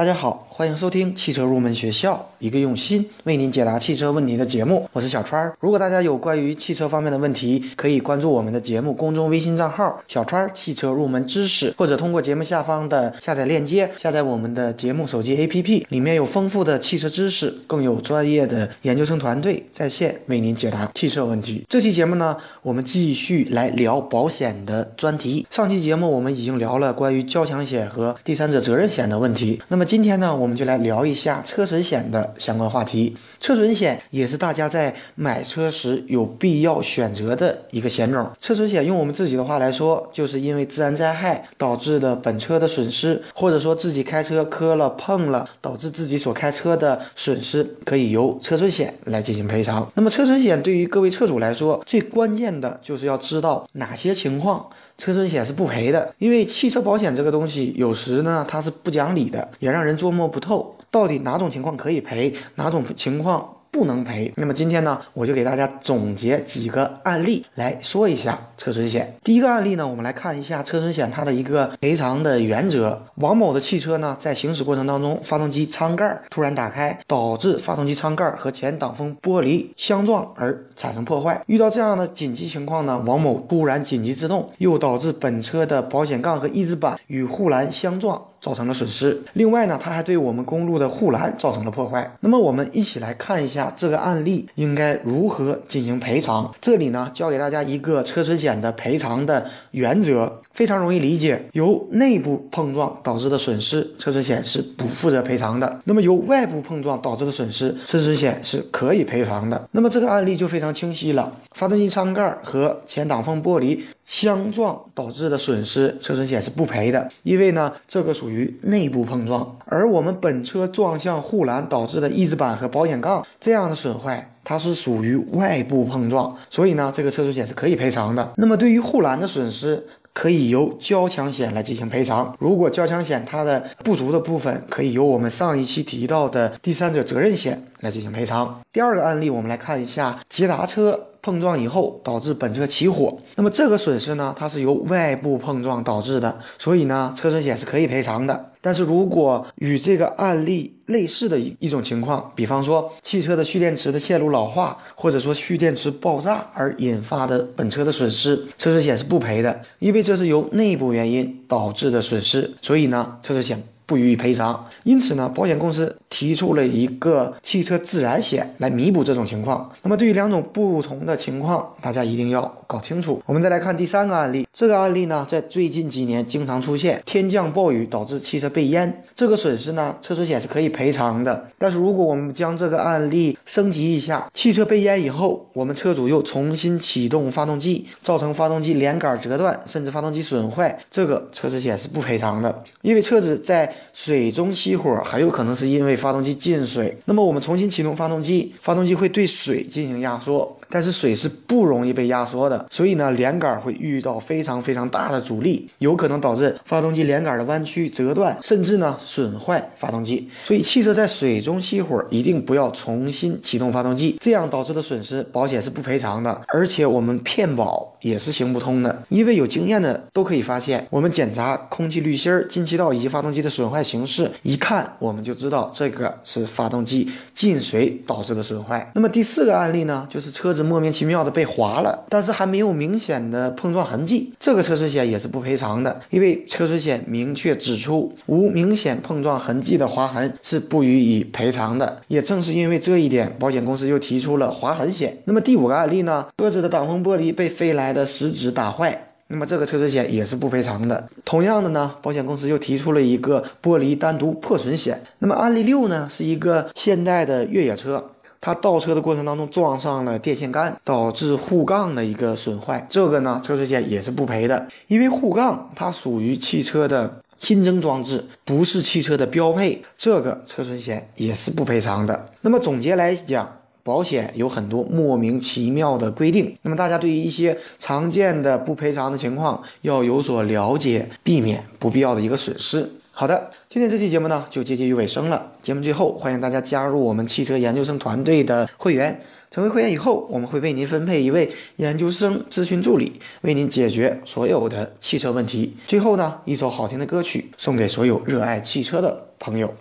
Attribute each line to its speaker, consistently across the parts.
Speaker 1: 大家好，欢迎收听汽车入门学校，一个用心为您解答汽车问题的节目。我是小川儿。如果大家有关于汽车方面的问题，可以关注我们的节目公众微信账号“小川儿汽车入门知识”，或者通过节目下方的下载链接下载我们的节目手机 APP，里面有丰富的汽车知识，更有专业的研究生团队在线为您解答汽车问题。这期节目呢，我们继续来聊保险的专题。上期节目我们已经聊了关于交强险和第三者责任险的问题，那么今天呢，我们就来聊一下车损险的相关话题。车损险也是大家在买车时有必要选择的一个险种。车损险用我们自己的话来说，就是因为自然灾害导致的本车的损失，或者说自己开车磕了碰了，导致自己所开车的损失，可以由车损险来进行赔偿。那么车损险对于各位车主来说，最关键的就是要知道哪些情况车损险是不赔的，因为汽车保险这个东西有时呢它是不讲理的，也让人捉摸不透，到底哪种情况可以赔，哪种情况不能赔。那么今天呢，我就给大家总结几个案例来说一下车损险。第一个案例呢，我们来看一下车损险它的一个赔偿的原则。王某的汽车呢，在行驶过程当中，发动机舱盖突然打开，导致发动机舱盖和前挡风玻璃相撞而产生破坏。遇到这样的紧急情况呢，王某突然紧急制动，又导致本车的保险杠和翼子板与护栏相撞。造成了损失。另外呢，它还对我们公路的护栏造成了破坏。那么我们一起来看一下这个案例应该如何进行赔偿。这里呢，教给大家一个车损险的赔偿的原则，非常容易理解。由内部碰撞导致的损失，车损险是不负责赔偿的。那么由外部碰撞导致的损失，车损险是可以赔偿的。那么这个案例就非常清晰了。发动机舱盖和前挡风玻璃相撞导致的损失，车损险是不赔的，因为呢，这个属于内部碰撞，而我们本车撞向护栏导致的翼子板和保险杠这样的损坏，它是属于外部碰撞，所以呢，这个车损险是可以赔偿的。那么对于护栏的损失，可以由交强险来进行赔偿。如果交强险它的不足的部分，可以由我们上一期提到的第三者责任险来进行赔偿。第二个案例，我们来看一下捷达车。碰撞以后导致本车起火，那么这个损失呢，它是由外部碰撞导致的，所以呢，车损险是可以赔偿的。但是如果与这个案例类似的一一种情况，比方说汽车的蓄电池的线路老化，或者说蓄电池爆炸而引发的本车的损失，车损险是不赔的，因为这是由内部原因导致的损失，所以呢，车损险。不予以赔偿，因此呢，保险公司提出了一个汽车自燃险来弥补这种情况。那么，对于两种不同的情况，大家一定要搞清楚。我们再来看第三个案例，这个案例呢，在最近几年经常出现，天降暴雨导致汽车被淹，这个损失呢，车损险是可以赔偿的。但是，如果我们将这个案例升级一下，汽车被淹以后，我们车主又重新启动发动机，造成发动机连杆折断，甚至发动机损坏，这个车损险是不赔偿的，因为车子在水中熄火很有可能是因为发动机进水，那么我们重新启动发动机，发动机会对水进行压缩，但是水是不容易被压缩的，所以呢，连杆会遇到非常非常大的阻力，有可能导致发动机连杆的弯曲折断，甚至呢损坏发动机。所以汽车在水中熄火一定不要重新启动发动机，这样导致的损失保险是不赔偿的，而且我们骗保也是行不通的，因为有经验的都可以发现，我们检查空气滤芯、进气道以及发动机的损坏。形式一看，我们就知道这个是发动机进水导致的损坏。那么第四个案例呢，就是车子莫名其妙的被划了，但是还没有明显的碰撞痕迹，这个车损险也是不赔偿的，因为车损险明确指出，无明显碰撞痕迹的划痕是不予以赔偿的。也正是因为这一点，保险公司又提出了划痕险。那么第五个案例呢，车子的挡风玻璃被飞来的石子打坏。那么这个车损险也是不赔偿的。同样的呢，保险公司又提出了一个玻璃单独破损险。那么案例六呢，是一个现代的越野车，它倒车的过程当中撞上了电线杆，导致护杠的一个损坏。这个呢，车损险也是不赔的，因为护杠它属于汽车的新增装置，不是汽车的标配，这个车损险也是不赔偿的。那么总结来讲。保险有很多莫名其妙的规定，那么大家对于一些常见的不赔偿的情况要有所了解，避免不必要的一个损失。好的，今天这期节目呢就接近于尾声了。节目最后，欢迎大家加入我们汽车研究生团队的会员。成为会员以后，我们会为您分配一位研究生咨询助理，为您解决所有的汽车问题。最后呢，一首好听的歌曲送给所有热爱汽车的朋友。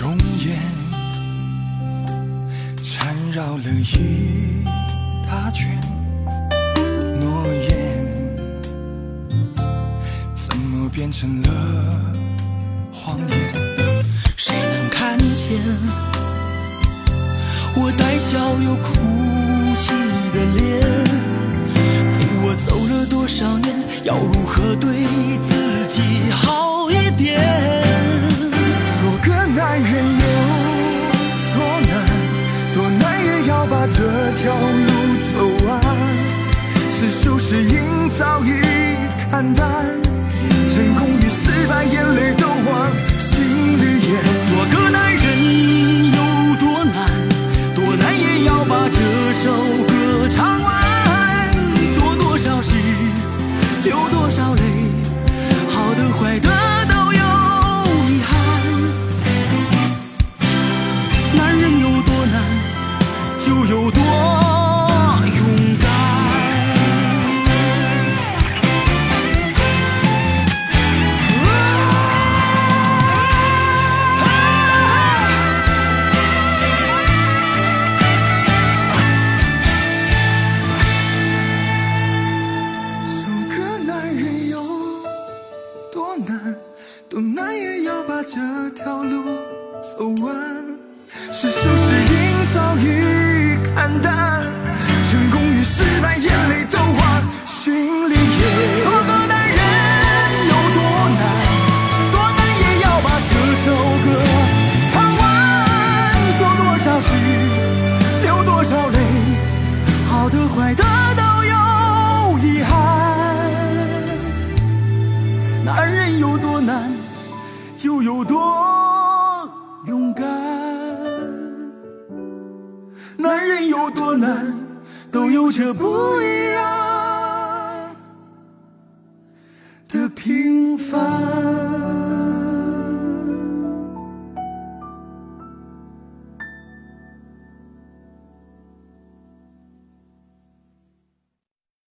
Speaker 2: 容颜，绕了一大圈诺言，怎么变成了谎言？谁能看见我带笑又哭泣的脸？陪我走了多少年，要如何对自己好一点？做个男人条路走完。是输是赢早已看淡，成功与失败眼泪都多难，也要把这条路走完。是输是赢早已看淡，成功与失败眼泪都忘男人有多难，就有多勇敢。男人有多难，都有着不一样的平。